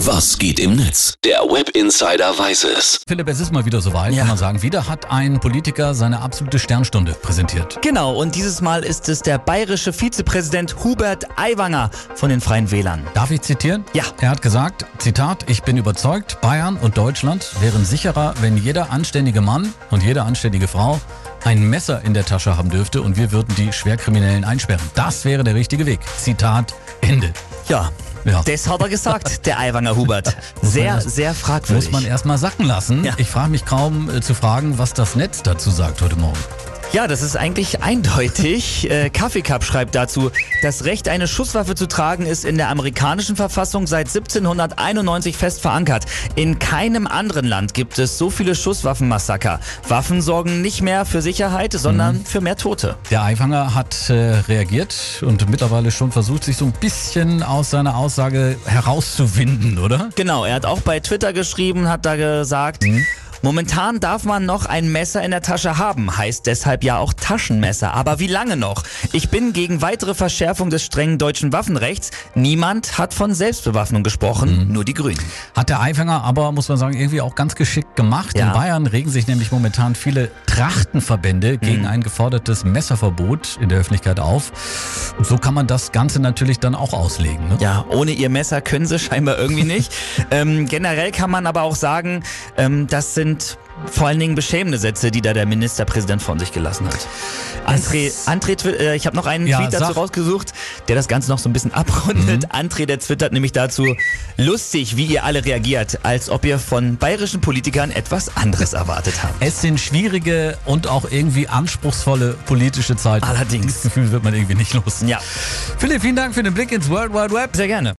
Was geht im Netz? Der Web Insider weiß es. Philipp, es ist mal wieder soweit, Ja. kann man sagen. Wieder hat ein Politiker seine absolute Sternstunde präsentiert. Genau, und dieses Mal ist es der bayerische Vizepräsident Hubert Aiwanger von den Freien Wählern. Darf ich zitieren? Ja. Er hat gesagt, Zitat, ich bin überzeugt, Bayern und Deutschland wären sicherer, wenn jeder anständige Mann und jede anständige Frau ein Messer in der Tasche haben dürfte und wir würden die Schwerkriminellen einsperren. Das wäre der richtige Weg. Zitat Ende. Ja, Ja. das hat er gesagt, der Aiwanger Hubert. Sehr, sehr fragwürdig. Muss man erstmal sacken lassen. Ja. Ich frage mich kaum äh, zu fragen, was das Netz dazu sagt heute Morgen. Ja, das ist eigentlich eindeutig. Äh, schreibt dazu, das Recht, eine Schusswaffe zu tragen, ist in der amerikanischen Verfassung seit 1791 fest verankert. In keinem anderen Land gibt es so viele Schusswaffenmassaker. Waffen sorgen nicht mehr für Sicherheit, sondern für mehr Tote. Der Aiwanger hat äh, reagiert und mittlerweile schon versucht, sich so ein bisschen aus seiner Aussage herauszuwinden, oder? Genau, er hat auch bei Twitter geschrieben, hat da gesagt, Momentan darf man noch ein Messer in der Tasche haben, heißt deshalb ja auch Taschenmesser. Aber wie lange noch? Ich bin gegen weitere Verschärfung des strengen deutschen Waffenrechts. Niemand hat von Selbstbewaffnung gesprochen, nur die Grünen. Hat der Aiwanger aber, muss man sagen, irgendwie auch ganz geschickt gemacht. Ja. In Bayern regen sich nämlich momentan viele Trachtenverbände gegen ein gefordertes Messerverbot in der Öffentlichkeit auf. Und so kann man das Ganze natürlich dann auch auslegen. Ne? Ja, ohne ihr Messer können sie scheinbar irgendwie nicht. ähm, generell kann man aber auch sagen, ähm, das sind vor allen Dingen beschämende Sätze, die da der Ministerpräsident von sich gelassen hat. André, André äh, ich habe noch einen Ja, Tweet dazu sag. Mhm. rausgesucht, der das Ganze noch so ein bisschen abrundet. André, der twittert nämlich dazu, lustig, wie ihr alle reagiert, als ob ihr von bayerischen Politikern etwas anderes erwartet habt. Es sind schwierige und auch irgendwie anspruchsvolle politische Zeiten. Allerdings. Das Gefühl wird man irgendwie nicht los. Ja, Philipp, vielen Dank für den Blick ins World Wide Web. sehr gerne.